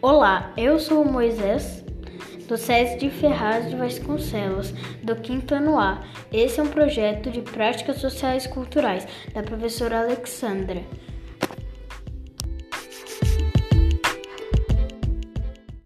Olá, eu sou Moisés, do SES de Ferraz de Vasconcelos, do quinto ano A. Esse é um projeto de práticas sociais culturais da professora Alexandra.